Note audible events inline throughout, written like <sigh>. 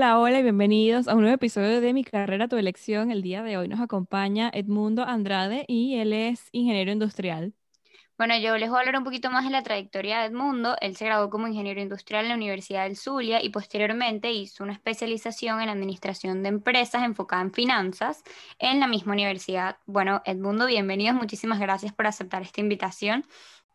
Hola, hola y bienvenidos a un nuevo episodio de Mi carrera, tu elección. El día de hoy nos acompaña Edmundo Andrade y él es ingeniero industrial. Bueno, yo les voy a hablar un poquito más de la trayectoria de Edmundo. Él se graduó como ingeniero industrial en la Universidad del Zulia y posteriormente hizo una especialización en administración de empresas enfocada en finanzas en la misma universidad. Bueno, Edmundo, bienvenidos. Muchísimas gracias por aceptar esta invitación.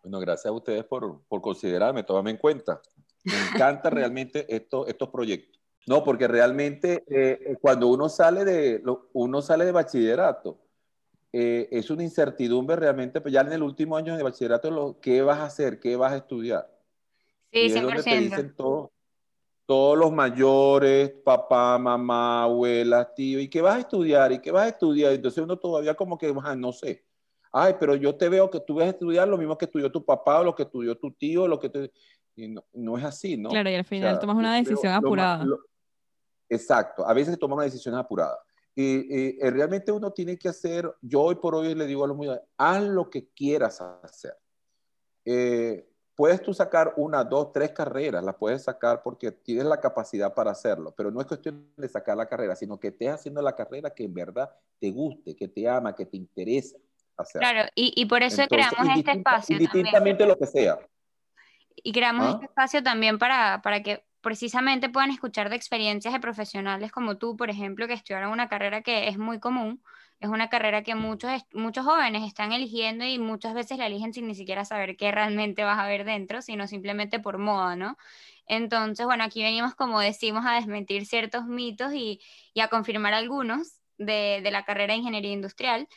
Bueno, gracias a ustedes por, por considerarme, tomarme en cuenta. Me encanta <laughs> realmente esto, estos proyectos. No, porque realmente eh, eh, cuando uno sale de, uno sale de bachillerato, eh, es una incertidumbre realmente, pues ya en el último año de bachillerato, lo, ¿qué vas a hacer? ¿Qué vas a estudiar? Sí, y es donde te dicen todo, todos los mayores, papá, mamá, abuela, tío, ¿y qué vas a estudiar? ¿Y qué vas a estudiar? Entonces uno todavía como que, ah, no sé. Ay, pero yo te veo que tú vas a estudiar lo mismo que estudió tu papá, o lo que estudió tu tío, lo que te... Y no, no, es así, ¿no? Claro, y al final tomas una decisión apurada. Exacto, a veces se toma una decisión apurada. Y, y, realmente uno tiene que hacer, yo hoy por hoy le digo a los muy haz lo que quieras hacer. Eh, puedes tú sacar una, dos, tres carreras, las puedes sacar porque tienes la capacidad para hacerlo, pero no es cuestión de sacar la carrera, sino que estés haciendo la carrera que en verdad te guste, que te ama, que te interesa hacer. Claro, y, y por eso Entonces, creamos este espacio. Indistintamente lo que sea. Y creamos ¿Ah? este espacio también para, para que precisamente puedan escuchar de experiencias de profesionales como tú, por ejemplo, que estudiaron una carrera que es muy común, es una carrera que muchos, muchos jóvenes están eligiendo y muchas veces la eligen sin ni siquiera saber qué realmente vas a ver dentro, sino simplemente por moda, ¿no? Entonces, bueno, aquí venimos, como decimos, a desmentir ciertos mitos y, y a confirmar algunos de, de la carrera de ingeniería industrial.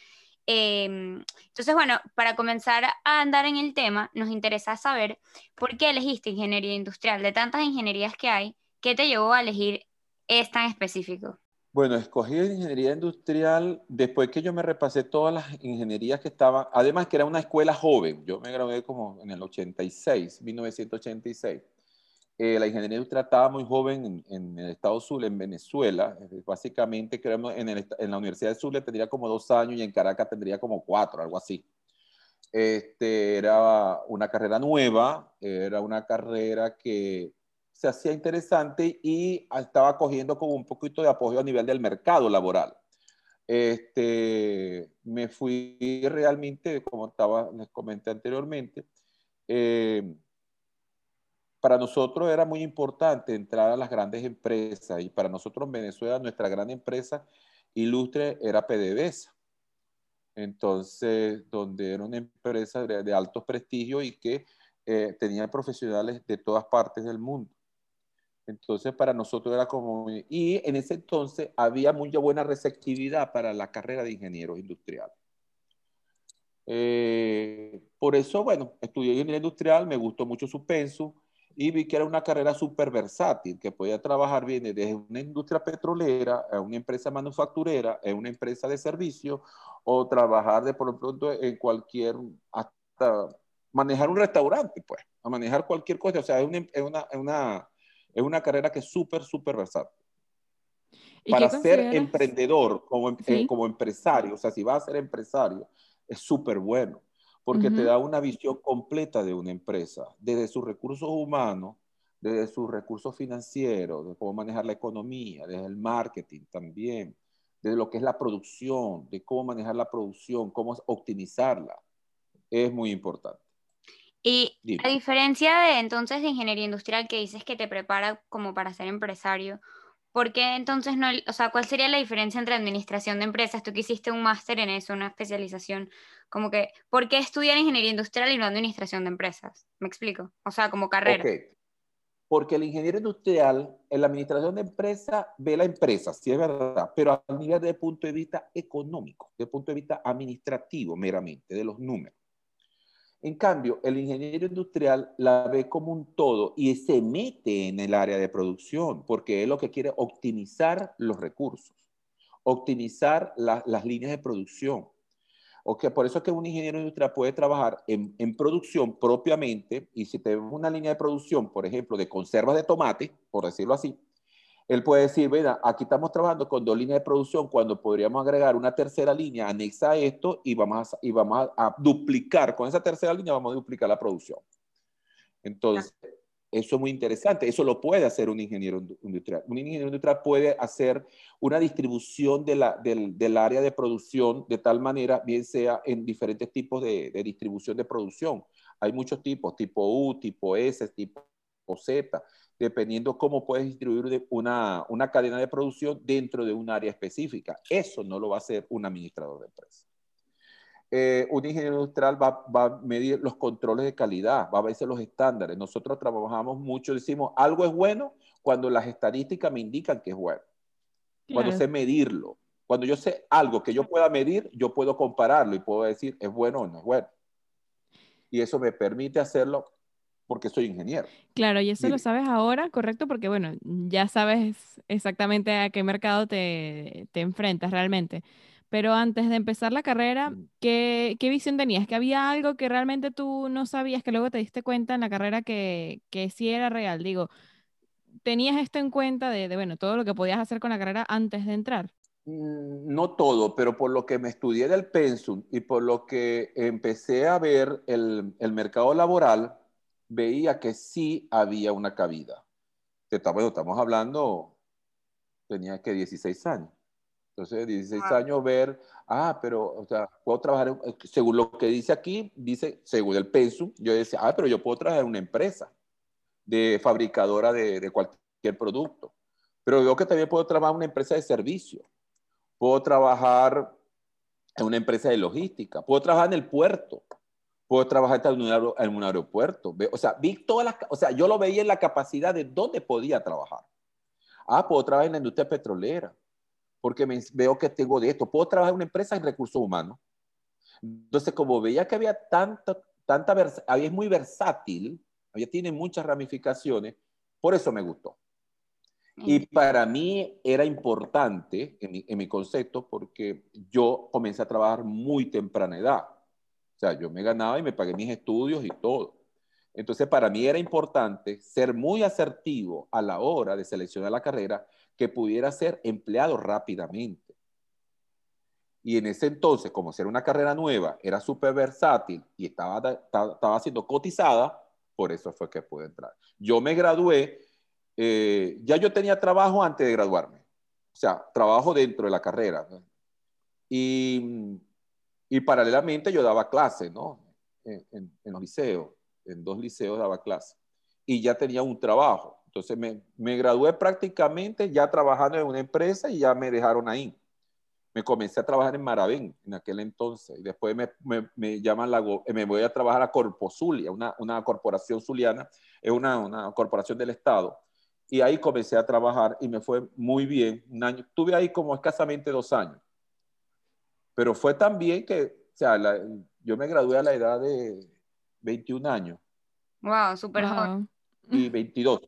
Em, entonces, bueno, para comenzar a andar en el tema, nos interesa saber por qué elegiste ingeniería industrial. De tantas ingenierías que hay, ¿qué te llevó a elegir esta en específico? Bueno, escogí ingeniería industrial después que yo me repasé todas las ingenierías que estaban, además que era una escuela joven, yo me gradué como en el 86, 1986. Eh, la ingeniería industrial estaba muy joven en, el estado Zulia, en Venezuela. Básicamente, creemos, en, en, la Universidad de Zulia tendría como dos años y en Caracas tendría como cuatro, algo así. Este, era una carrera nueva, era una carrera que se hacía interesante y estaba cogiendo como un poquito de apoyo a nivel del mercado laboral. Este, me fui realmente, como estaba, les comenté anteriormente, eh, para nosotros era muy importante entrar a las grandes empresas y para nosotros en Venezuela nuestra gran empresa ilustre era PDVSA. Entonces, donde era una empresa de, de alto prestigio y que eh, tenía profesionales de todas partes del mundo. Entonces, para nosotros era como... Y en ese entonces había mucha buena receptividad para la carrera de ingeniero industrial. Eh, por eso, bueno, estudié ingeniería industrial, me gustó mucho su pensum, y vi que era una carrera súper versátil, que podía trabajar bien desde una industria petrolera, a una empresa manufacturera, a una empresa de servicio, o trabajar de por pronto en cualquier, hasta manejar un restaurante, pues, a manejar cualquier cosa. O sea, es una, es una, es una, es una carrera que es súper, súper versátil. Para ser emprendedor como, ¿Sí? eh, como empresario, o sea, si vas a ser empresario, es súper bueno porque uh -huh. te da una visión completa de una empresa, desde sus recursos humanos, desde sus recursos financieros, de cómo manejar la economía, desde el marketing también, desde lo que es la producción, de cómo manejar la producción, cómo optimizarla. Es muy importante. Y Dime. a diferencia de entonces de ingeniería industrial que dices que te prepara como para ser empresario, ¿por qué entonces no, o sea, cuál sería la diferencia entre administración de empresas? Tú que hiciste un máster en eso, una especialización, como que, ¿por qué estudiar ingeniería industrial y no administración de empresas? ¿Me explico? O sea, como carrera. Okay. Porque el ingeniero industrial, en la administración de empresas, ve la empresa, sí es verdad, pero a nivel de punto de vista económico, de punto de vista administrativo meramente, de los números. En cambio, el ingeniero industrial la ve como un todo y se mete en el área de producción porque es lo que quiere optimizar los recursos, optimizar las líneas de producción. Okay, por eso es que un ingeniero industrial puede trabajar en, en, producción propiamente y si tenemos una línea de producción, por ejemplo, de conservas de tomate, por decirlo así, él puede decir, mira, aquí estamos trabajando con dos líneas de producción cuando podríamos agregar una tercera línea anexa a esto y vamos a, y vamos a, duplicar, con esa tercera línea vamos a duplicar la producción. Entonces, eso es muy interesante. Eso lo puede hacer un ingeniero industrial. Un ingeniero industrial puede hacer una distribución de la, del, del, área de producción de tal manera, bien sea en diferentes tipos de, de distribución de producción. Hay muchos tipos, tipo U, tipo S, tipo Z dependiendo cómo puedes distribuir una, una cadena de producción dentro de un área específica. Eso no lo va a hacer un administrador de empresa. Eh, un ingeniero industrial va, va, a medir los controles de calidad, va a ver los estándares. Nosotros trabajamos mucho, decimos, algo es bueno cuando las estadísticas me indican que es bueno. Cuando sé medirlo. Cuando yo sé algo que yo pueda medir, yo puedo compararlo y puedo decir, es bueno o no es bueno. Y eso me permite hacerlo porque soy ingeniero. Claro, y eso lo sabes ahora, correcto, porque bueno, ya sabes exactamente a qué mercado te, te enfrentas realmente. Pero antes de empezar la carrera. ¿qué, ¿qué, visión tenías? ¿Que había algo que realmente tú no sabías, que luego te diste cuenta en la carrera que, que sí era real? Digo, ¿tenías esto en cuenta de, de, bueno, todo lo que podías hacer con la carrera antes de entrar? Mm, no todo, pero por lo que me estudié del pensum y por lo que empecé a ver el, el mercado laboral, veía que sí había una cabida. Bueno, estamos hablando, tenía que 16 años. Entonces, 16 años ver, ah, pero, o sea, puedo trabajar, según lo que dice aquí, dice, según el peso, yo decía, ah, pero yo puedo trabajar en una empresa de fabricadora de, de cualquier producto. Pero veo que también puedo trabajar en una empresa de servicio. Puedo trabajar en una empresa de logística. Puedo trabajar en el puerto puedo trabajar en un, en un aeropuerto. O sea, vi todas las, o sea, yo lo veía en la capacidad de dónde podía trabajar. Ah, puedo trabajar en la industria petrolera, porque me, veo que tengo de esto. Puedo trabajar en una empresa en recursos humanos. Entonces, como veía que había tanta, tanta, había, es muy versátil, había, tiene muchas ramificaciones, por eso me gustó. Y para mí era importante en mi, en mi concepto porque yo comencé a trabajar muy temprana edad. O sea, yo me ganaba y me pagué mis estudios y todo. Entonces, para mí era importante ser muy asertivo a la hora de seleccionar la carrera que pudiera ser empleado rápidamente. Y en ese entonces, como ser una carrera nueva, era súper versátil y estaba, estaba, siendo cotizada, por eso fue que pude entrar. Yo me gradué, eh, ya yo tenía trabajo antes de graduarme, o sea, trabajo dentro de la carrera. Y y paralelamente yo daba clases, ¿no? En, en, los liceos, en dos liceos daba clases. Y ya tenía un trabajo. Entonces me, me, gradué prácticamente ya trabajando en una empresa y ya me dejaron ahí. Me comencé a trabajar en Maravén en aquel entonces. Y después me, me, me llaman la, me voy a trabajar a Corpozulia, una, una corporación zuliana, es una, una corporación del Estado. Y ahí comencé a trabajar y me fue muy bien. Un año, estuve ahí como escasamente dos años. Pero fue también que, o sea, yo me gradué a la edad de 21 años. Wow, súper joven. Y 22.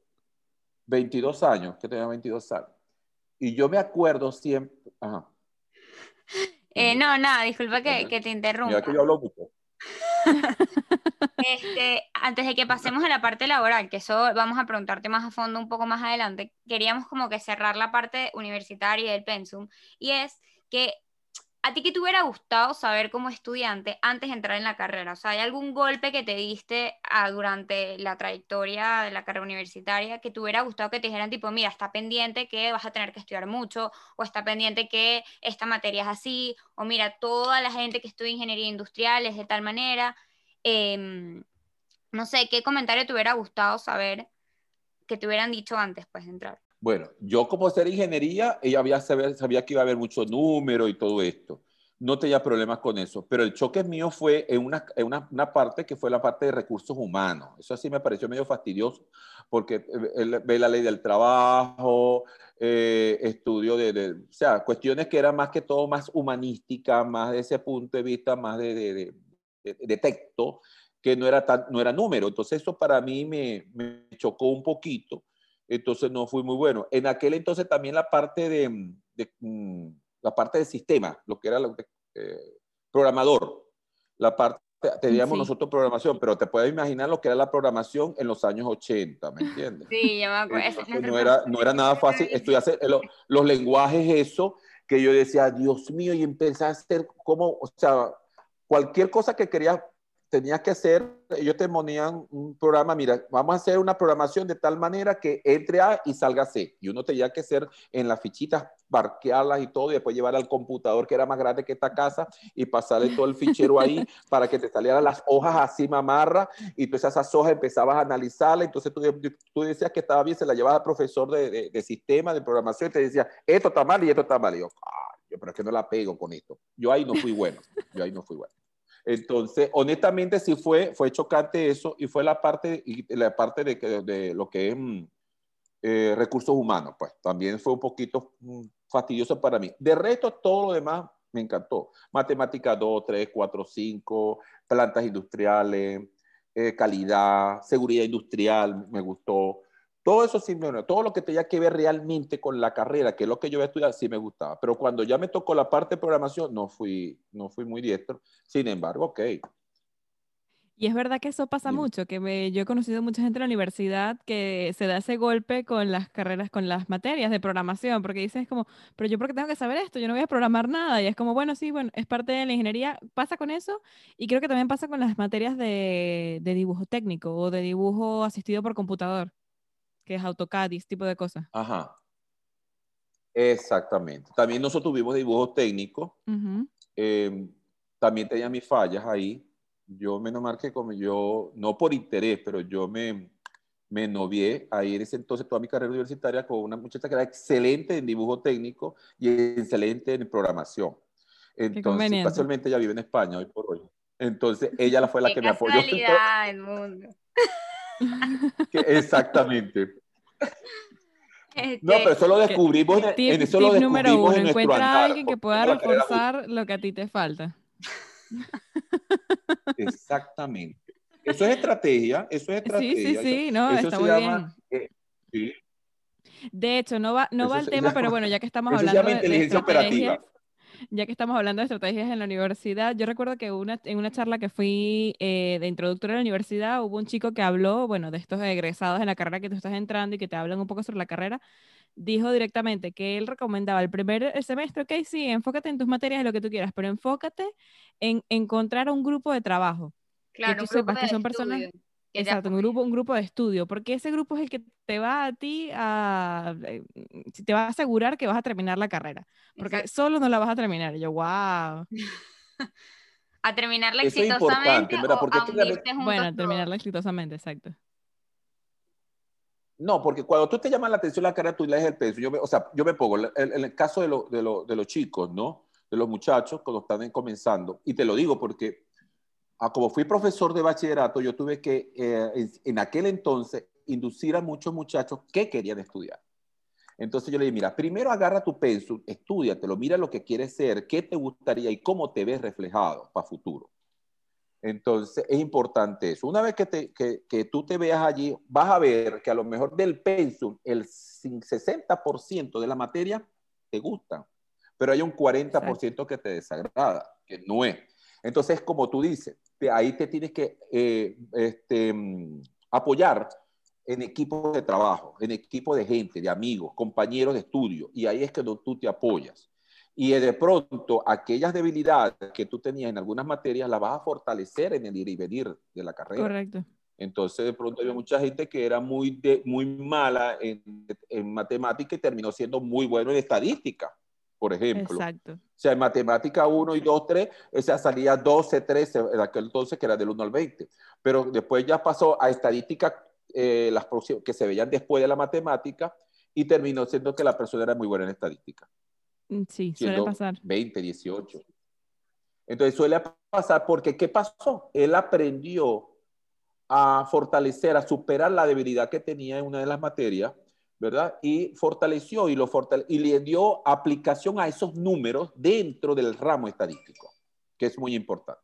22 años, que tenía 22 años. Y yo me acuerdo siempre. Ajá. Eh, no, nada, disculpa que, que, te interrumpa. Mira que yo hablo mucho. Este, antes de que pasemos a la parte laboral, que eso vamos a preguntarte más a fondo un poco más adelante, queríamos como que cerrar la parte universitaria del pensum, y es que ¿A ti qué te hubiera gustado saber como estudiante antes de entrar en la carrera? O sea, ¿hay algún golpe que te diste ah, durante la trayectoria de la carrera universitaria que te hubiera gustado que te dijeran tipo, mira, está pendiente que vas a tener que estudiar mucho, o está pendiente que esta materia es así, o mira, toda la gente que estudia ingeniería industrial es de tal manera? Em, no sé, ¿qué comentario te hubiera gustado saber que te hubieran dicho antes pues, de entrar? Bueno, yo como ser ingeniería, ella había, sabía que iba a haber mucho número y todo esto. No tenía problemas con eso, pero el choque mío fue en una, en una, una parte que fue la parte de recursos humanos. Eso sí me pareció medio fastidioso, porque él ve la ley del trabajo, eh, estudio de, de, o sea, cuestiones que eran más que todo más humanísticas, más de ese punto de vista, más de, de, de texto, que no era, tan, no era número. Entonces eso para mí me, me chocó un poquito, entonces no fui muy bueno. En aquel entonces también la parte de, de mm, la parte de sistema, lo que era el eh, programador, la parte teníamos nosotros programación, pero te puedes imaginar lo que era la programación en los años 80, ¿me entiendes? Sí, yo me acuerdo. no, era, no era nada fácil estudiar los, los lenguajes, eso, que yo decía, Dios mío, y empecé a hacer como, o sea, cualquier cosa que quería tenías que hacer, ellos te ponían un programa, mira, vamos a hacer una programación de tal manera que entre A y salga C. Y uno tenía que hacer en las fichitas, barquearlas y todo, y después llevar al computador que era más grande que esta casa y pasarle todo el fichero ahí <laughs> para que te salieran las hojas así mamarra y tú esas hojas empezabas a analizarlas. Entonces tú, tú decías que estaba bien, se la llevaba al profesor de, de, sistema, de programación y te decía, esto está mal y esto está mal. Y yo, yo, pero es que no la pego con esto. Yo ahí no fui bueno. Yo ahí no fui bueno. Entonces, honestamente sí fue, fue chocante eso y fue la parte, la parte de, de lo que es mm, eh, recursos humanos, pues también fue un poquito mm, fastidioso para mí. De resto, todo lo demás me encantó. Matemática 2, 3, 4, 5, plantas industriales, eh, calidad, seguridad industrial, me gustó. Todo eso sí, todo lo que tenía que ver realmente con la carrera, que es lo que yo voy a estudiar, sí me gustaba. Pero cuando ya me tocó la parte de programación, no fui, no fui muy diestro. Sin embargo, ok. Y es verdad que eso pasa mucho, que me, yo he conocido mucha gente en la universidad que se da ese golpe con las carreras, con las materias de programación, porque dices como, pero yo porque tengo que saber esto, yo no voy a programar nada. Y es como, bueno, sí, bueno, es parte de la ingeniería, pasa con eso. Y creo que también pasa con las materias de, de dibujo técnico o de dibujo asistido por computador que es AutoCAD y ese tipo de cosas. Ajá. Exactamente. También nosotros tuvimos dibujo técnico. Em, también tenía mis fallas ahí. Yo menos mal que como yo, no por interés, pero yo me, me novié ahí en ese entonces toda mi carrera universitaria con una muchacha que era excelente en dibujo técnico y excelente en programación. Entonces, casualmente ella vive en España hoy por hoy. Entonces, ella fue la que me apoyó. El mundo. Exactamente. Este, no, pero eso lo descubrimos en, eso lo número uno, encuentra a alguien que pueda reforzar lo que a ti te falta. Exactamente. Eso es estrategia, eso es estrategia. Sí, sí, sí, no, está muy bien. Eh, de hecho, no va, no va al tema, pero bueno, ya que estamos hablando de, inteligencia operativa ya que estamos hablando de estrategias en la universidad, yo recuerdo que una, en una charla que fui eh, de introductora a la universidad, hubo un chico que habló, bueno, de estos egresados en la carrera que tú estás entrando y que te hablan un poco sobre la carrera, dijo directamente que él recomendaba el primer semestre, ok, sí, enfócate en tus materias, en lo que tú quieras, pero enfócate en encontrar un grupo de trabajo. Claro, que tú sepas que son personas Exacto, un grupo, un grupo de estudio, porque ese grupo es el que te va a ti a, eh, te va a asegurar que vas a terminar la carrera, porque solo no la vas a terminar. Y yo, wow. <laughs> a terminarla exitosamente o a Bueno, a terminarla exitosamente, exacto. No, porque cuando tú te llamas la atención la carrera, tú lees el peso. Yo o sea, yo me pongo, en el, caso de, de, de los chicos, ¿no? De los muchachos cuando están comenzando, y te lo digo porque Ah, como fui profesor de bachillerato, yo tuve que eh, en, aquel entonces inducir a muchos muchachos que querían estudiar. Entonces yo le dije, mira, primero agarra tu pensum, estudiatelo, mira lo que quieres ser, qué te gustaría y cómo te ves reflejado para futuro. Entonces es importante eso. Una vez que, te, que, que, tú te veas allí, vas a ver que a lo mejor del pensum, el 60% de la materia te gusta, pero hay un 40% que te desagrada, que no es. Entonces, como tú dices, ahí te tienes que eh, este, apoyar en equipo de trabajo, en equipo de gente, de amigos, compañeros de estudio, y ahí es que tú te apoyas. Y de pronto, aquellas debilidades que tú tenías en algunas materias las vas a fortalecer en el ir y venir de la carrera. Correcto. Entonces, de pronto había mucha gente que era muy, muy mala en, en matemática y terminó siendo muy bueno en estadística por ejemplo. Exacto. O sea, en matemática 1 y 2, 3, esa salía 12, 13, en aquel entonces que era del 1 al 20. Pero después ya pasó a estadística, eh, las que se veían después de la matemática, y terminó siendo que la persona era muy buena en estadística. Mm, sí, suele pasar. 20, 18. Entonces suele pasar porque, ¿qué pasó? Él aprendió a fortalecer, a superar la debilidad que tenía en una de las materias ¿verdad? Y fortaleció y, lo fortale y le dio aplicación a esos números dentro del ramo estadístico, que es muy importante.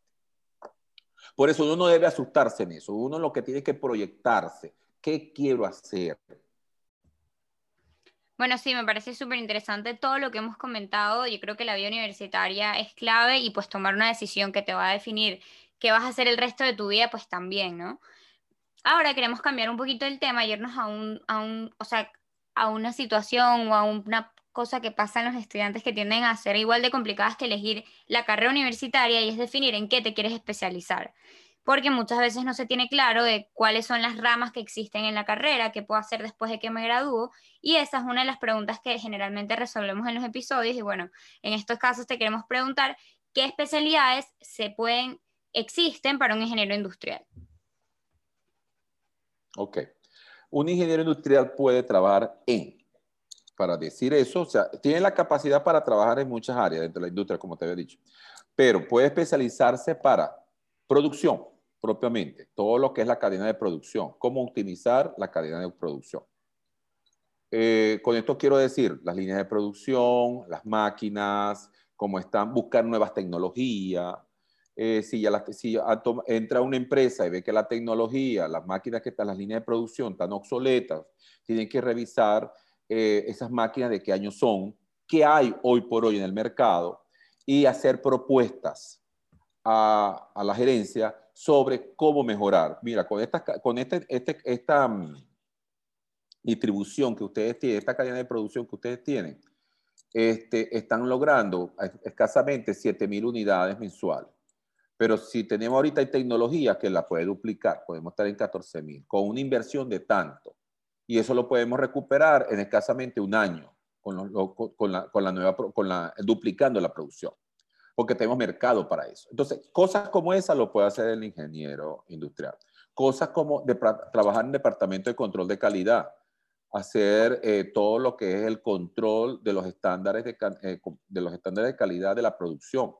Por eso uno no debe asustarse en eso. Uno lo que tiene que proyectarse. ¿Qué quiero hacer? Bueno, sí, me parece súper interesante todo lo que hemos comentado. Yo creo que la vida universitaria es clave y pues tomar una decisión que te va a definir qué vas a hacer el resto de tu vida, pues también, ¿no? Ahora queremos cambiar un poquito el tema, irnos a un, a un, o sea, a una situación o a una cosa que pasa en los estudiantes que tienden a ser igual de complicadas que elegir la carrera universitaria y es definir en qué te quieres especializar. Porque muchas veces no se tiene claro de cuáles son las ramas que existen en la carrera, qué puedo hacer después de que me gradúo. Y esa es una de las preguntas que generalmente resolvemos en los episodios. Y bueno, en estos casos te queremos preguntar qué especialidades se pueden, existen para un ingeniero industrial. Ok. Un ingeniero industrial puede trabajar en para decir eso, o sea, tiene la capacidad para trabajar en muchas áreas dentro de la industria, como te había dicho, pero puede especializarse para producción propiamente, todo lo que es la cadena de producción, cómo optimizar la cadena de producción. Eh, con esto quiero decir las líneas de producción, las máquinas, cómo están, buscar nuevas tecnologías. Eh, si ya, si entra una empresa y ve que la tecnología, las máquinas que están, las líneas de producción están obsoletas, tienen que revisar eh, esas máquinas de qué año son, qué hay hoy por hoy en el mercado y hacer propuestas a, la gerencia sobre cómo mejorar. Mira, con esta, con este, este, esta mm, distribución que ustedes tienen, esta cadena de producción que ustedes tienen, este, están logrando escasamente 7.000 unidades mensuales. Pero si tenemos ahorita tecnología que la puede duplicar, podemos estar en 14.000, con una inversión de tanto y eso lo podemos recuperar en escasamente un año con, la, nueva, con la, duplicando la producción, porque tenemos mercado para eso. Entonces, cosas como esa lo puede hacer el ingeniero industrial. Cosas como trabajar en departamento de control de calidad, hacer eh, todo lo que es el control de los estándares de, eh, de los estándares de calidad de la producción,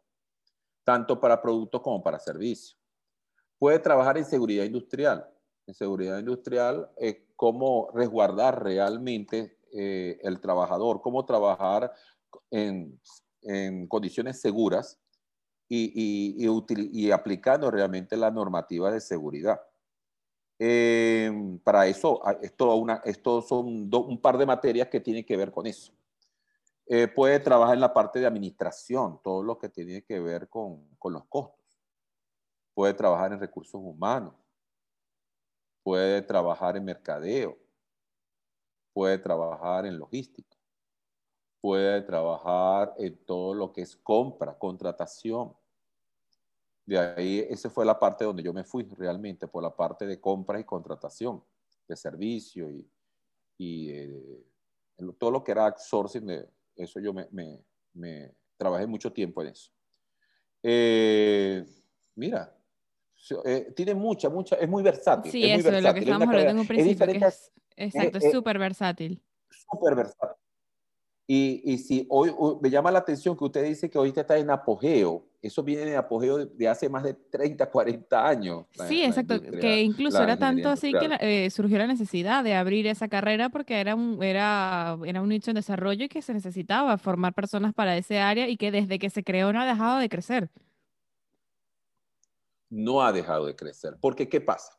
tanto para productos como para servicios. Puede trabajar en seguridad industrial. En seguridad industrial eh, cómo resguardar realmente eh, el trabajador, cómo trabajar en, condiciones seguras y, y, aplicando realmente la normativa de seguridad. Eh, para eso, una, esto son un par de materias que tienen que ver con eso. Eh, puede trabajar en la parte de administración, todo lo que tiene que ver con, con los costos. Puede trabajar en recursos humanos puede trabajar en mercadeo, puede trabajar en logística, puede trabajar en todo lo que es compra, contratación. De ahí, esa fue la parte donde yo me fui realmente, por la parte de compra y contratación, de servicio y, y eh, todo lo que era outsourcing, de eso yo me, me, trabajé mucho tiempo en eso. Eh, mira, eh, tiene mucha, mucha, es muy versátil. Sí, es eso muy es lo que estamos hablando en un principio. Es exacto, es súper versátil. Súper versátil. Y, y, si hoy, me llama la atención que usted dice que ahorita está en apogeo, eso viene en apogeo de, hace más de 30, 40 años. sí, exacto, que incluso era tanto así que eh, surgió la necesidad de abrir esa carrera porque era un, era, era un nicho en desarrollo y que se necesitaba formar personas para ese área y que desde que se creó no ha dejado de crecer no ha dejado de crecer. Porque, ¿qué pasa?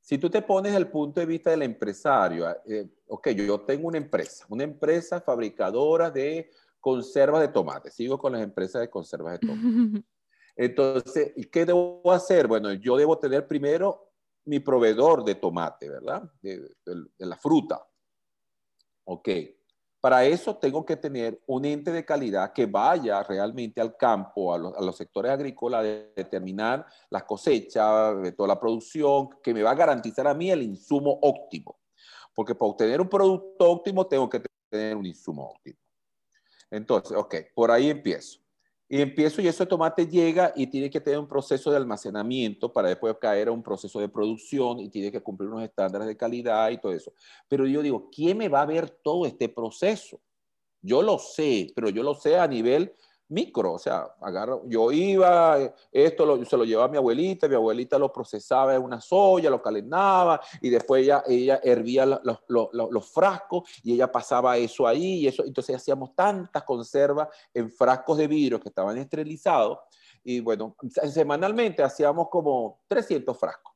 Si tú te pones el punto de vista del empresario, eh, ok, yo, tengo una empresa, una empresa fabricadora de conservas de tomate. Sigo con las empresas de conservas de tomate. Entonces, ¿qué debo hacer? Bueno, yo debo tener primero mi proveedor de tomate, ¿verdad? de la fruta. Ok. Para eso tengo que tener un ente de calidad que vaya realmente al campo, a los, sectores agrícolas, a determinar las cosechas, toda la producción, que me va a garantizar a mí el insumo óptimo. Porque para obtener un producto óptimo tengo que tener un insumo óptimo. Entonces, ok, por ahí empiezo. Y empiezo y ese tomate llega y tiene que tener un proceso de almacenamiento para después caer a un proceso de producción y tiene que cumplir unos estándares de calidad y todo eso. Pero yo digo, ¿quién me va a ver todo este proceso? Yo lo sé, pero yo lo sé a nivel micro, o sea, agarro, yo iba, esto se lo llevaba a mi abuelita, mi abuelita lo procesaba en una soya, lo calentaba y después ella, ella hervía los, frascos y ella pasaba eso ahí y eso, entonces hacíamos tantas conservas en frascos de vidrio que estaban esterilizados y bueno, semanalmente hacíamos como 300 frascos.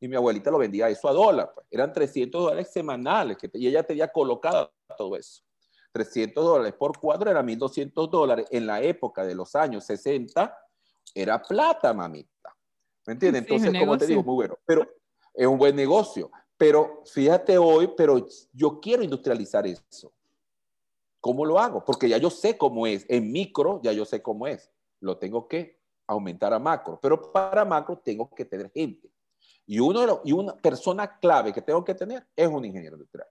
Y mi abuelita lo vendía eso a dólar. Pues. Eran 300 dólares semanales que, y ella tenía colocado todo eso. 300 dólares por cuadro era 1.200 dólares. En la época de los años 60 era plata, mamita. ¿Me entiendes? Entonces, como te digo, muy bueno. Pero es un buen negocio. Pero fíjate hoy, pero yo quiero industrializar eso. ¿Cómo lo hago? Porque ya yo sé cómo es. En micro ya yo sé cómo es. Lo tengo que aumentar a macro. Pero para macro tengo que tener gente. Y, uno y una persona clave que tengo que tener es un ingeniero industrial.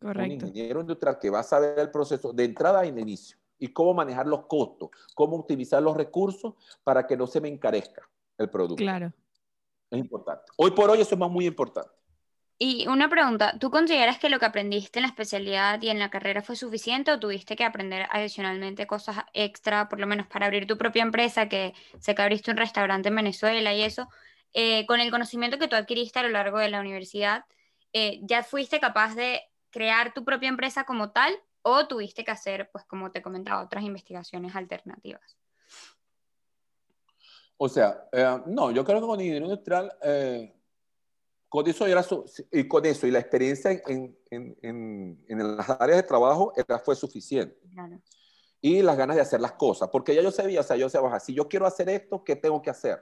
Correcto. Un ingeniero industrial que va a saber el proceso de entrada y de inicio y cómo manejar los costos, cómo utilizar los recursos para que no se me encarezca el producto. Claro. Es importante. Hoy por hoy eso es más muy importante. Y una pregunta, ¿tú consideras que lo que aprendiste en la especialidad y en la carrera fue suficiente o tuviste que aprender adicionalmente cosas extra, por lo menos para abrir tu propia empresa, que sé que abriste un restaurante en Venezuela y eso, eh, con el conocimiento que tú adquiriste a lo largo de la universidad, eh, ¿ya fuiste capaz de crear tu propia empresa como tal o tuviste que hacer, pues como te comentaba, otras investigaciones alternativas? O sea, eh, no, yo creo que con ingeniería industrial con eso, era y con eso y la experiencia en, en, en, en, las áreas de trabajo era, fue suficiente. Claro. Y las ganas de hacer las cosas, porque ya yo sabía, o sea, yo sabía, si yo quiero hacer esto, ¿qué tengo que hacer?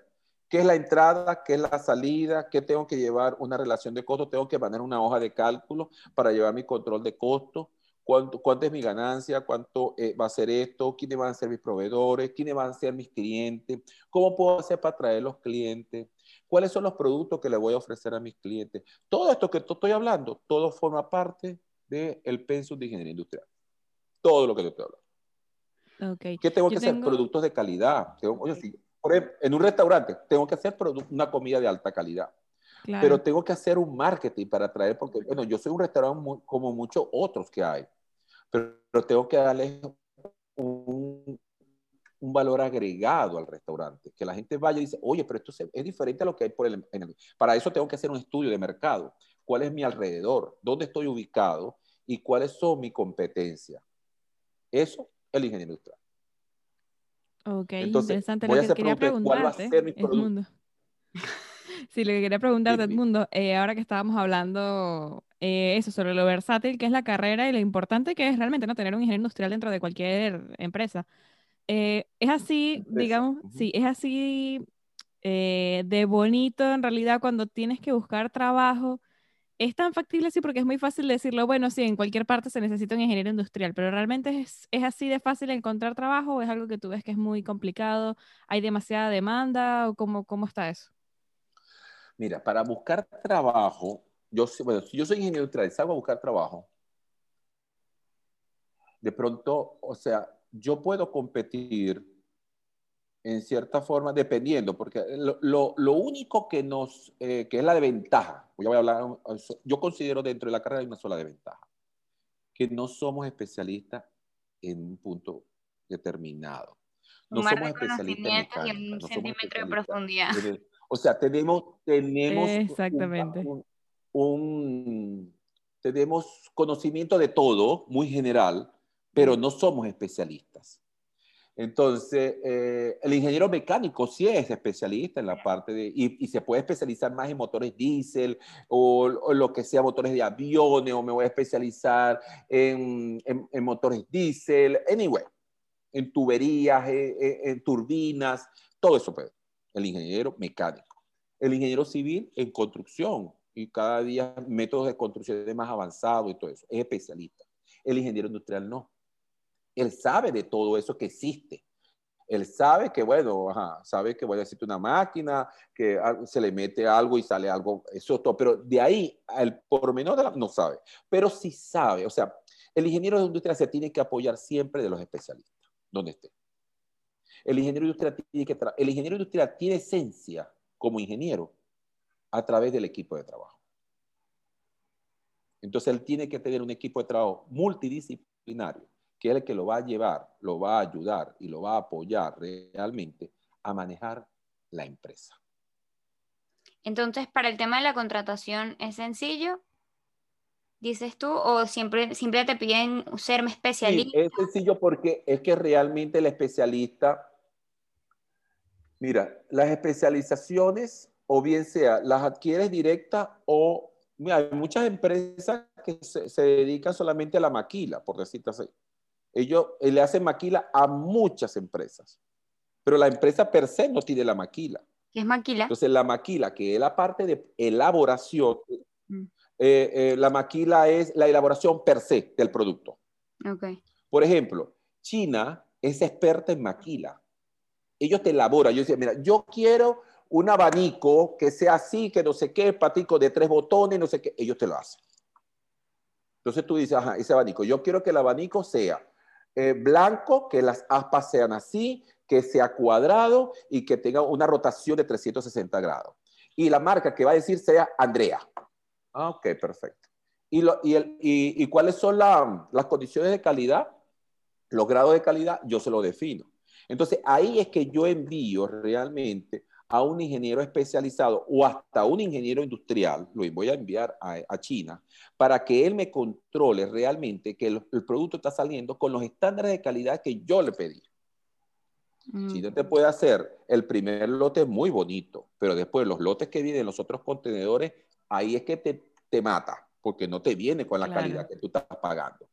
¿Qué es la entrada? ¿Qué es la salida? ¿Qué tengo que llevar? Una relación de costo. Tengo que poner una hoja de cálculo para llevar mi control de costo. ¿Cuánto, cuánto es mi ganancia? ¿Cuánto eh, va a ser esto? ¿Quiénes van a ser mis proveedores? ¿Quiénes van a ser mis clientes? ¿Cómo puedo hacer para atraer los clientes? ¿Cuáles son los productos que le voy a ofrecer a mis clientes? Todo esto que estoy hablando, todo forma parte del el pensum de ingeniería industrial. Todo lo que te estoy hablando. Okay. ¿Qué tengo que hacer? Productos de calidad. oye, en un restaurante tengo que hacer una comida de alta calidad. Pero tengo que hacer un marketing para atraer, porque, bueno, yo soy un restaurante como muchos otros que hay, pero, tengo que darle un, un valor agregado al restaurante, que la gente vaya y dice, oye, pero esto es diferente a lo que hay por el, Para eso tengo que hacer un estudio de mercado. ¿Cuál es mi alrededor? ¿Dónde estoy ubicado? ¿Y cuáles son mis competencias? Eso, el ingeniero industrial. Ok, interesante lo que quería preguntarte. Edmundo. <laughs> sí, lo que quería preguntarte, Edmundo, eh, ahora que estábamos hablando eh, eso sobre lo versátil que es la carrera y lo importante que es realmente no tener un ingeniero industrial dentro de cualquier empresa. Eh, es así, digamos, sí, es así de bonito en realidad cuando tienes que buscar trabajo es tan factible así porque es muy fácil decirlo, bueno, sí, en cualquier parte se necesita un ingeniero industrial, pero realmente es, es, así de fácil encontrar trabajo o es algo que tú ves que es muy complicado, hay demasiada demanda o cómo, cómo está eso? Mira, para buscar trabajo, yo, bueno, si yo soy ingeniero industrial salgo a buscar trabajo, de pronto, o sea, yo puedo competir en cierta forma, dependiendo, porque lo, lo, único que nos, eh, que es la de ventaja, voy a hablar, yo considero dentro de la carrera hay una sola de ventaja, que no somos especialistas en un punto determinado. No somos especialistas en mecánica, y un centímetro de profundidad. o sea, tenemos, tenemos Exactamente. un, tenemos conocimiento de todo, muy general, pero no somos especialistas. Entonces, eh, el ingeniero mecánico sí es especialista en la parte de, y, se puede especializar más en motores diésel o, lo que sea motores de aviones, o me voy a especializar en, en, motores diésel, anyway, en tuberías, en, turbinas, todo eso puede. El ingeniero mecánico. El ingeniero civil en construcción y cada día métodos de construcción más avanzados y todo eso, es especialista. El ingeniero industrial no él sabe de todo eso que existe. Él sabe que, bueno, sabe que a decir una máquina, que se le mete algo y sale algo, eso todo, pero de ahí al pormenor de la, no sabe, pero sí sabe, o sea, el ingeniero de industria se tiene que apoyar siempre de los especialistas, donde esté. El ingeniero industrial tiene que el ingeniero industrial tiene esencia como ingeniero a través del equipo de trabajo. Entonces él tiene que tener un equipo de trabajo multidisciplinario que es el que lo va a llevar, lo va a ayudar y lo va a apoyar realmente a manejar la empresa. Entonces, para el tema de la contratación, ¿es sencillo? Dices tú, o siempre, siempre te piden ser especialista. es sencillo porque es que realmente el especialista Mira, las especializaciones, o bien sea, las adquieres directa o mira, hay muchas empresas que se, dedican solamente a la maquila, por decirte así. Ellos eh, le hacen maquila a muchas empresas, pero la empresa per se no tiene la maquila. ¿Qué es maquila? Entonces, la maquila, que es la parte de elaboración, mm. eh, eh, la maquila es la elaboración per se del producto. Okay. Por ejemplo, China es experta en maquila ellos te elaboran. Yo decía, mira, yo quiero un abanico que sea así, que no sé qué, patico de tres botones, no sé qué. Ellos te lo hacen. Entonces tú dices, ajá, ese abanico, yo quiero que el abanico sea eh, blanco, que las aspas sean así, que sea cuadrado y que tenga una rotación de 360 grados. Y la marca que va a decir sea Andrea. Ah, ok, perfecto. ¿Y, lo, y, el, y, cuáles son las condiciones de calidad? Los grados de calidad, yo se lo defino. Entonces, ahí es que yo envío realmente a un ingeniero especializado o hasta un ingeniero industrial, lo voy a enviar a, China, para que él me controle realmente que el, producto está saliendo con los estándares de calidad que yo le pedí. Mm. China te puede hacer el primer lote muy bonito, pero después los lotes que vienen en los otros contenedores, ahí es que te, te mata, porque no te viene con la calidad que tú estás pagando.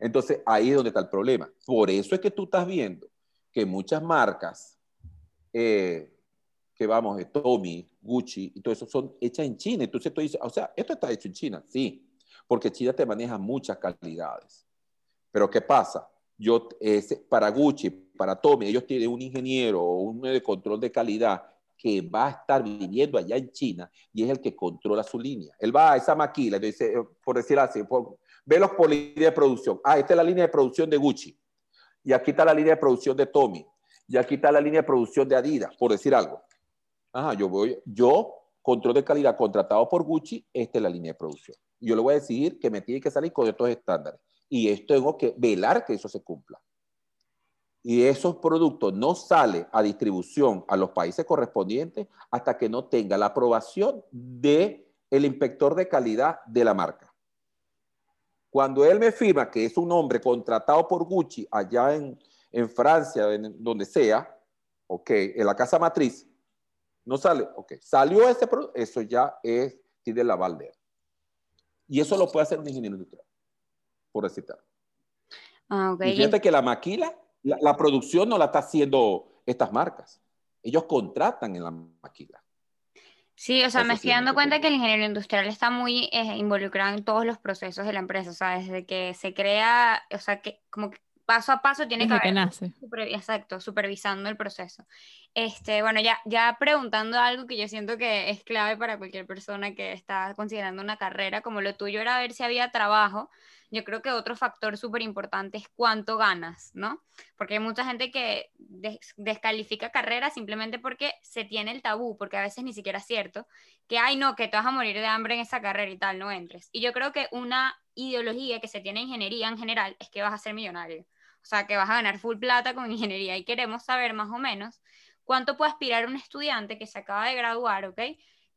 Entonces, ahí es donde está el problema. Por eso es que tú estás viendo que muchas marcas, eh, que vamos, Tommy, Gucci y todo eso, son hechas en China. Entonces tú dices, o sea, esto está hecho en China, sí, porque China te maneja muchas calidades. Pero ¿qué pasa? Yo, para Gucci, para Tommy, ellos tienen un ingeniero o un de control de calidad que va a estar viviendo allá en China y es el que controla su línea. Él va a esa maquila, dice, eh, por decir así, ve los poli de producción. Ah, esta es la línea de producción de Gucci y aquí está la línea de producción de Tommy, y aquí está la línea de producción de Adidas, por decir algo. Ajá, yo voy, yo, control de calidad contratado por Gucci, esta es la línea de producción. Yo le voy a decir que me tiene que salir con estos estándares. Y esto tengo que velar que eso se cumpla. Y esos productos no salen a distribución a los países correspondientes hasta que no tenga la aprobación el inspector de calidad de la marca. Cuando él me firma que es un hombre contratado por Gucci allá en, Francia, en donde sea, ok, en la casa matriz, no sale, ok, salió ese producto, eso ya es, tiene la valde. Y eso lo puede hacer un ingeniero industrial, por recitar. Ah, Y fíjate que la maquila, la, la, producción no la está haciendo estas marcas. Ellos contratan en la maquila. Sí, o sea, me estoy dando cuenta que el ingeniero industrial está muy eh, involucrado en todos los procesos de la empresa, o sea, desde que se crea, o sea, que como que paso a paso tiene que, que nace. exacto, supervisando el proceso. Este, bueno, ya, ya preguntando algo que yo siento que es clave para cualquier persona que está considerando una carrera como lo tuyo, era ver si había trabajo yo creo que otro factor súper importante es cuánto ganas, ¿no? Porque hay mucha gente que descalifica carreras simplemente porque se tiene el tabú, porque a veces ni siquiera es cierto, que, ay, no, que te vas a morir de hambre en esa carrera y tal, no entres. Y yo creo que una ideología que se tiene en ingeniería en general es que vas a ser millonario. O sea, que vas a ganar full plata con <laughs> ingeniería y queremos saber más o menos cuánto puede aspirar un estudiante que se acaba de graduar, ¿ok?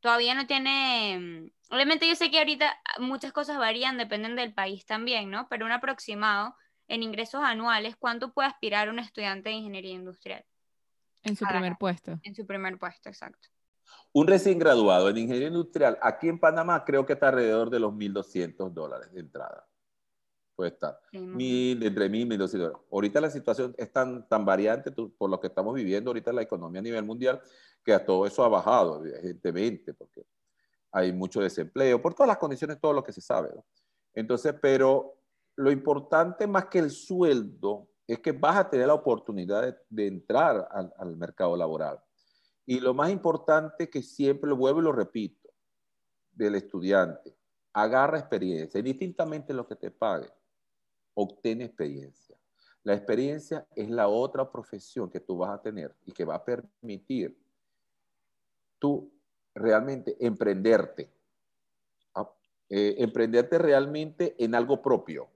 todavía no tiene, mm, obviamente yo sé que ahorita muchas cosas varían, dependen del país también, ¿no? Pero un aproximado en ingresos anuales, ¿cuánto puede aspirar un estudiante de ingeniería industrial? En su primer puesto. En su primer puesto, exacto. Un recién graduado en ingeniería industrial aquí en Panamá creo que está alrededor de los 1.200 dólares de entrada. Puede estar. mil, entre 1.000 y 1.200 dólares. Ahorita la situación es tan, tan variante por lo que estamos viviendo ahorita la economía a nivel mundial que a todo eso ha bajado, evidentemente, porque hay mucho desempleo, por todas las condiciones, todo lo que se sabe. Entonces, pero lo importante más que el sueldo es que vas a tener la oportunidad de, entrar al, mercado laboral. Y lo más importante que siempre lo vuelvo y lo repito, del estudiante, agarra experiencia, indistintamente lo que te pague, obtiene experiencia. La experiencia es la otra profesión que tú vas a tener y que va a permitir tú realmente emprenderte, ¿ah? eh, emprenderte realmente en algo propio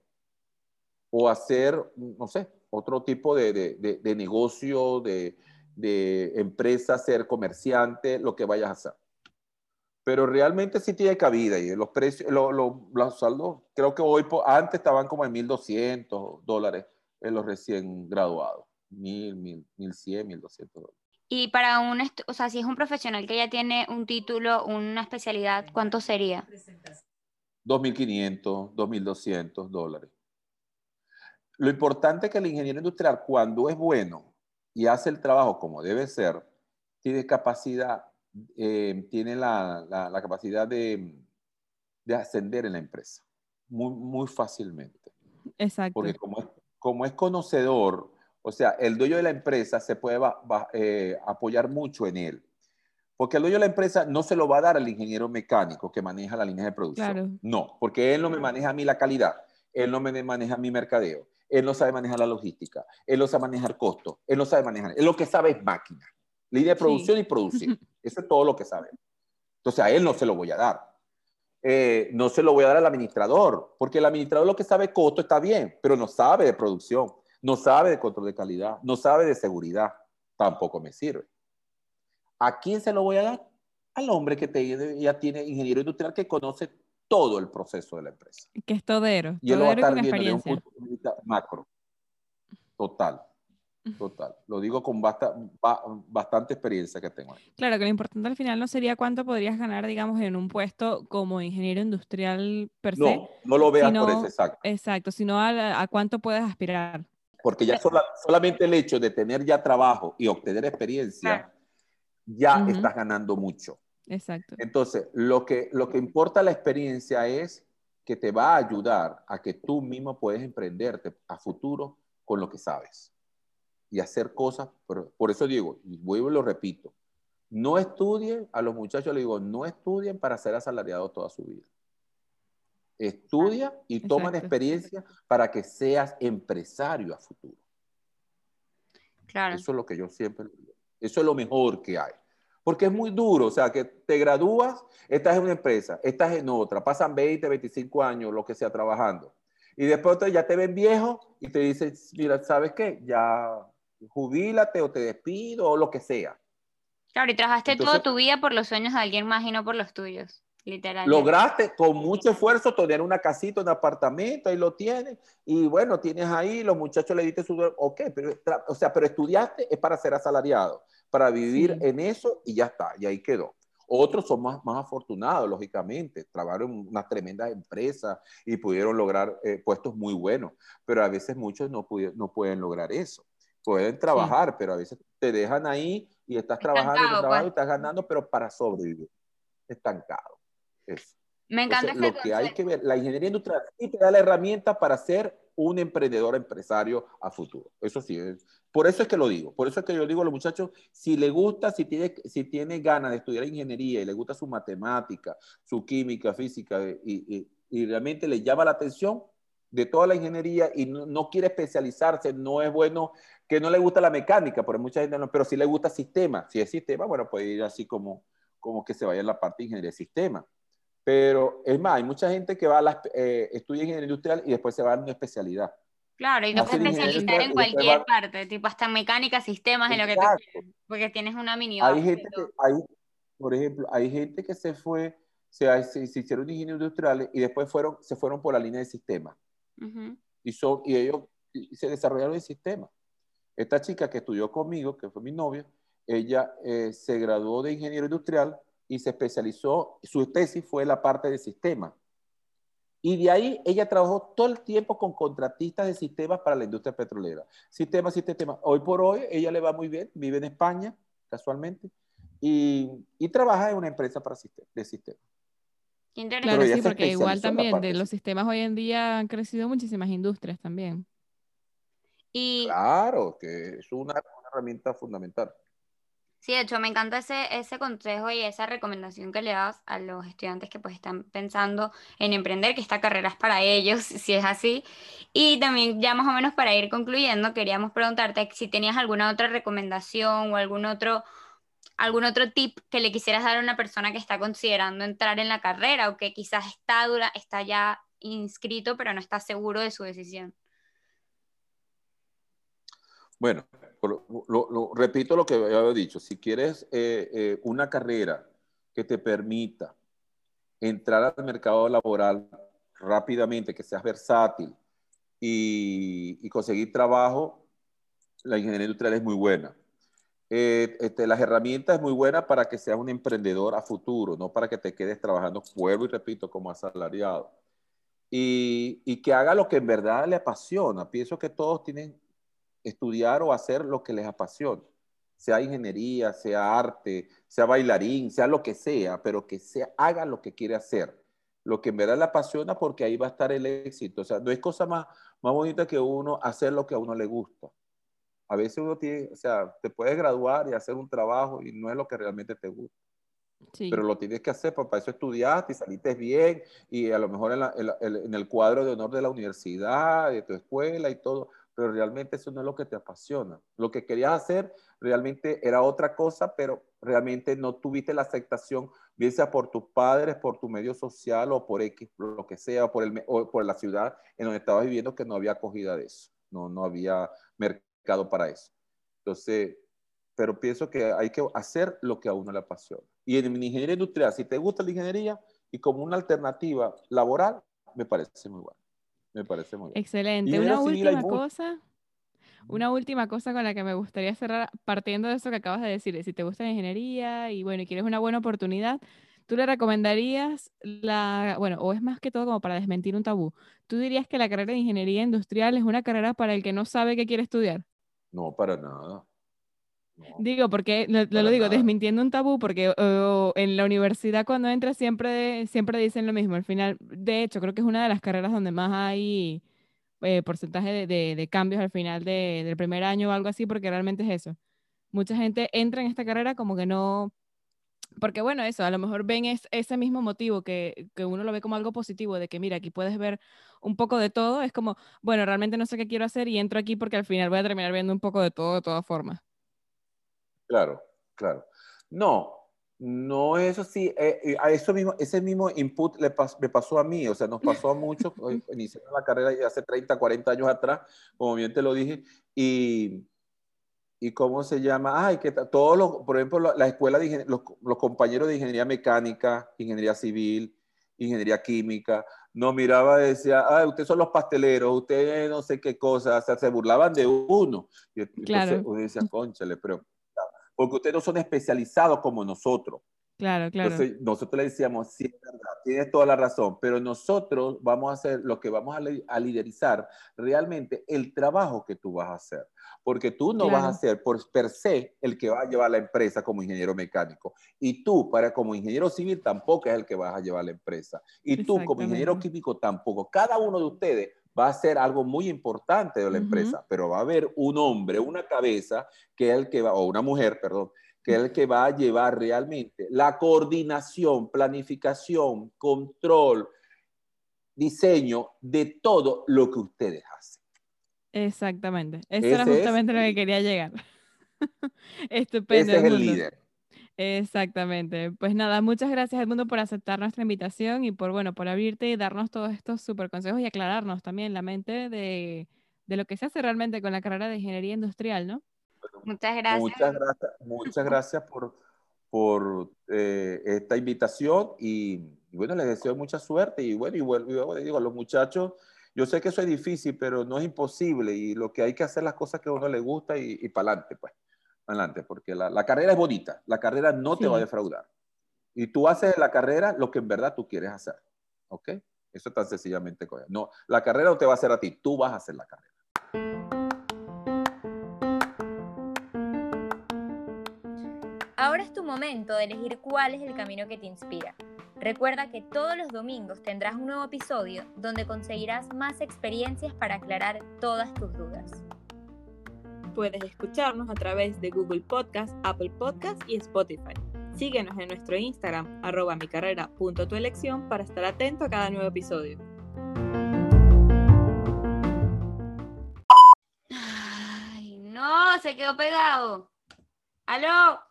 o hacer, no sé, otro tipo de, negocio, de, empresa, ser comerciante, lo que vayas a hacer. Pero realmente sí tiene cabida y los precios, los saldos, creo que hoy, antes estaban como en 1.200 dólares en los recién graduados, 1.000, 1.100, 1.200 dólares. Y para un, o sea, si es un profesional que ya tiene un título, una especialidad, ¿cuánto sería? 2.500, 2.200 dólares. Lo importante es que el ingeniero industrial, cuando es bueno y hace el trabajo como debe ser, tiene capacidad, eh, tiene la, la, capacidad de, de, ascender en la empresa muy, muy fácilmente. Exacto. Porque como es, como es conocedor, o sea, el dueño de la empresa se puede eh, apoyar mucho en él. Porque el dueño de la empresa no se lo va a dar al ingeniero mecánico que maneja la línea de producción. No, porque él no me maneja a mí la calidad, él no me maneja mi mercadeo, él no sabe manejar la logística, él no sabe manejar costos, él no sabe manejar, él lo que sabe es máquina, línea de producción y producir. <laughs> Eso es todo lo que sabe. Entonces a él no se lo voy a dar. Eh, no se lo voy a dar al administrador, porque el administrador lo que sabe costo está bien, pero no sabe de producción, no sabe de control de calidad, no sabe de seguridad, tampoco me sirve. ¿A quién se lo voy a dar? Al hombre que te, ya tiene ingeniero industrial que conoce todo el proceso de la empresa. Que es todero. Y él lo va a estar viendo un punto de vista macro. Total. Total. Lo digo con bastante experiencia que tengo. Claro, que lo importante al final no sería cuánto podrías ganar, digamos, en un puesto como ingeniero industrial per se. No, no lo veas por eso, exacto. Exacto, sino a, cuánto puedes aspirar. Porque ya solamente el hecho de tener ya trabajo y obtener experiencia, ya estás ganando mucho. Exacto. Entonces, lo que, lo que importa la experiencia es que te va a ayudar a que tú mismo puedes emprenderte a futuro con lo que sabes y hacer cosas. Por, por eso digo, y vuelvo y lo repito, no estudien, a los muchachos les digo, no estudien para ser asalariados toda su vida. Estudia y toman experiencia para que seas empresario a futuro. Claro. Eso es lo que yo siempre digo. Eso es lo mejor que hay. Porque es muy duro, o sea, que te gradúas, estás en una empresa, estás en otra, pasan 20, 25 años, lo que sea, trabajando. Y después ya te ven viejo y te dicen, mira, ¿sabes qué? Ya jubílate o te despido o lo que sea. Claro, y trabajaste toda tu vida por los sueños de alguien más y no por los tuyos, literalmente. Lograste con mucho esfuerzo tener una casita, un apartamento, ahí lo tienes, y bueno, tienes ahí, los muchachos le diste su... Ok, pero, o sea, pero estudiaste es para ser asalariado, para vivir en eso y ya está, y ahí quedó. Otros son más, más afortunados, lógicamente, trabajaron en unas tremendas empresas y pudieron lograr eh, puestos muy buenos, pero a veces muchos no, no pueden lograr eso pueden trabajar, pero a veces te dejan ahí y estás trabajando y, trabajando, y pues. estás ganando, pero para sobrevivir. Estancado. Eso. Me encanta Lo que hay que ver, la ingeniería industrial sí te da la herramienta para ser un emprendedor empresario a futuro. Eso sí, es, por eso es que lo digo. Por eso es que yo digo a los muchachos, si le gusta, si tiene, si tiene ganas de estudiar ingeniería y le gusta su matemática, su química, física y, y, y realmente le llama la atención, de toda la ingeniería y no, quiere especializarse, no es bueno, que no le gusta la mecánica, porque mucha gente no, pero si le gusta sistema, si es sistema, bueno, puede ir así como, como que se vaya en la parte de ingeniería de sistema. Pero es más, hay mucha gente que va a la, eh, estudia ingeniería industrial y después se va a una especialidad. Claro, y no puedes especializar en cualquier parte, tipo hasta mecánica, sistemas, en lo que tú porque tienes una mini. Hay gente que, hay, por ejemplo, hay gente que se fue, se, se, se hicieron ingenieros industriales y después fueron, se fueron por la línea de sistemas y, son, y ellos se desarrollaron el sistema. Esta chica que estudió conmigo, que fue mi novia, ella eh, se graduó de ingeniero industrial y se especializó, su tesis fue la parte de sistema. Y de ahí ella trabajó todo el tiempo con contratistas de sistemas para la industria petrolera. Sistema, sistema. Hoy por hoy ella le va muy bien, vive en España, casualmente, y, y trabaja en una empresa para de sistemas. Claro, sí, porque igual también de los sistemas hoy en día han crecido muchísimas industrias también. Y... Claro, que es una, herramienta fundamental. Sí, de hecho, me encanta ese, ese consejo y esa recomendación que le das a los estudiantes que pues están pensando en emprender, que esta carrera es para ellos, <laughs> si es así. Y también ya más o menos para ir concluyendo, queríamos preguntarte si tenías alguna otra recomendación o algún otro algún otro tip que le quisieras dar a una persona que está considerando entrar en la carrera o que quizás está, dura, está ya inscrito pero no está seguro de su decisión. Bueno, lo, repito lo que había dicho, si quieres eh, eh, una carrera que te permita entrar al mercado laboral rápidamente, que seas versátil y conseguir trabajo, la ingeniería industrial es muy buena eh, este, las herramientas es muy buena para que seas un emprendedor a futuro, no para que te quedes trabajando, vuelvo y repito, como asalariado. Y, y que haga lo que en verdad le apasiona. Pienso que todos tienen estudiar o hacer lo que les apasiona, sea ingeniería, sea arte, sea bailarín, sea lo que sea, pero que se haga lo que quiere hacer, lo que en verdad le apasiona porque ahí va a estar el éxito. O sea, no es cosa más, más bonita que uno hacer lo que a uno le gusta. A veces uno tiene, o sea, te puedes graduar y hacer un trabajo y no es lo que realmente te gusta. Pero lo tienes que hacer, para eso estudiaste y saliste bien y a lo mejor en, en, el cuadro de honor de la universidad, de tu escuela y todo, pero realmente eso no es lo que te apasiona. Lo que querías hacer realmente era otra cosa, pero realmente no tuviste la aceptación, bien sea por tus padres, por tu medio social o por X, lo que sea, por, el, o por la ciudad en donde estabas viviendo que no había acogida de eso, no, no había mercado para eso. Entonces, pero pienso que hay que hacer lo que a uno le apasiona. Y en ingeniería industrial, si te gusta la ingeniería y como una alternativa laboral, me parece muy bueno. Me parece muy bien. Excelente. Una última cosa. Una última cosa con la que me gustaría cerrar, partiendo de eso que acabas de decir, si te gusta la ingeniería y bueno, y quieres una buena oportunidad, ¿tú le recomendarías la, bueno, o es más que todo como para desmentir un tabú, ¿tú dirías que la carrera de ingeniería industrial es una carrera para el que no sabe qué quiere estudiar? No, para nada. Digo, porque lo, digo, desmintiendo un tabú, porque en la universidad cuando entras siempre, siempre dicen lo mismo. Al final, de hecho, creo que es una de las carreras donde más hay eh, porcentaje de, cambios al final del primer año o algo así, porque realmente es eso. Mucha gente entra en esta carrera como que no, porque bueno, eso, a lo mejor ven ese mismo motivo que, que, uno lo ve como algo positivo, de que mira, aquí puedes ver un poco de todo, es como, bueno, realmente no sé qué quiero hacer y entro aquí porque al final voy a terminar viendo un poco de todo de todas formas. Claro, claro. No, no es así. Eh, a eso mismo, ese mismo input le me pasó a mí, o sea, nos pasó a muchos. <laughs> Iniciamos la carrera hace 30, 40 años atrás, como bien te lo dije, y, y cómo se llama. Ay, que todos los, por ejemplo, la, escuela de los, los, compañeros de ingeniería mecánica, ingeniería civil, ingeniería química, no miraba y decía, ay, ustedes son los pasteleros, ustedes no sé qué cosas, o sea, se burlaban de uno. Y claro. entonces uno decía, conchale, pero porque ustedes no son especializados como nosotros. Claro, claro. Entonces, nosotros le decíamos, sí, es verdad, tienes toda la razón, pero nosotros vamos a hacer lo que vamos a, liderizar realmente el trabajo que tú vas a hacer. Porque tú no vas a ser por per se el que va a llevar la empresa como ingeniero mecánico. Y tú, para como ingeniero civil, tampoco es el que vas a llevar la empresa. Y tú, como ingeniero químico, tampoco. Cada uno de ustedes va a ser algo muy importante de la empresa, pero va a haber un hombre, una cabeza, que es el que va, o una mujer, perdón, que es el que va a llevar realmente la coordinación, planificación, control, diseño de todo lo que ustedes hacen. Exactamente. Eso era justamente lo que quería llegar. <laughs> Estupendo. Ese es el líder. Exactamente. Pues nada, muchas gracias Edmundo por aceptar nuestra invitación y por, bueno, por abrirte y darnos todos estos super consejos y aclararnos también la mente de, lo que se hace realmente con la carrera de ingeniería industrial, ¿no? Muchas gracias. Muchas gracias, muchas gracias por, por eh, esta invitación y, bueno, les deseo mucha suerte y bueno, y, vuelvo, digo a los muchachos, yo sé que eso es difícil, pero no es imposible y lo que hay que hacer las cosas que a uno le gusta y, y para adelante, pues adelante, porque la, carrera es bonita, la carrera no te va a defraudar. Y tú haces la carrera lo que en verdad tú quieres hacer. ¿Ok? Eso es tan sencillamente. No, la carrera no te va a hacer a ti, tú vas a hacer la carrera. Ahora es tu momento de elegir cuál es el camino que te inspira. Recuerda que todos los domingos tendrás un nuevo episodio donde conseguirás más experiencias para aclarar todas tus dudas. Puedes escucharnos a través de Google Podcast, Apple Podcast y Spotify. Síguenos en nuestro Instagram, arroba mi carrera punto tu elección, para estar atento a cada nuevo episodio. Ay, no, se quedó pegado. ¡Aló!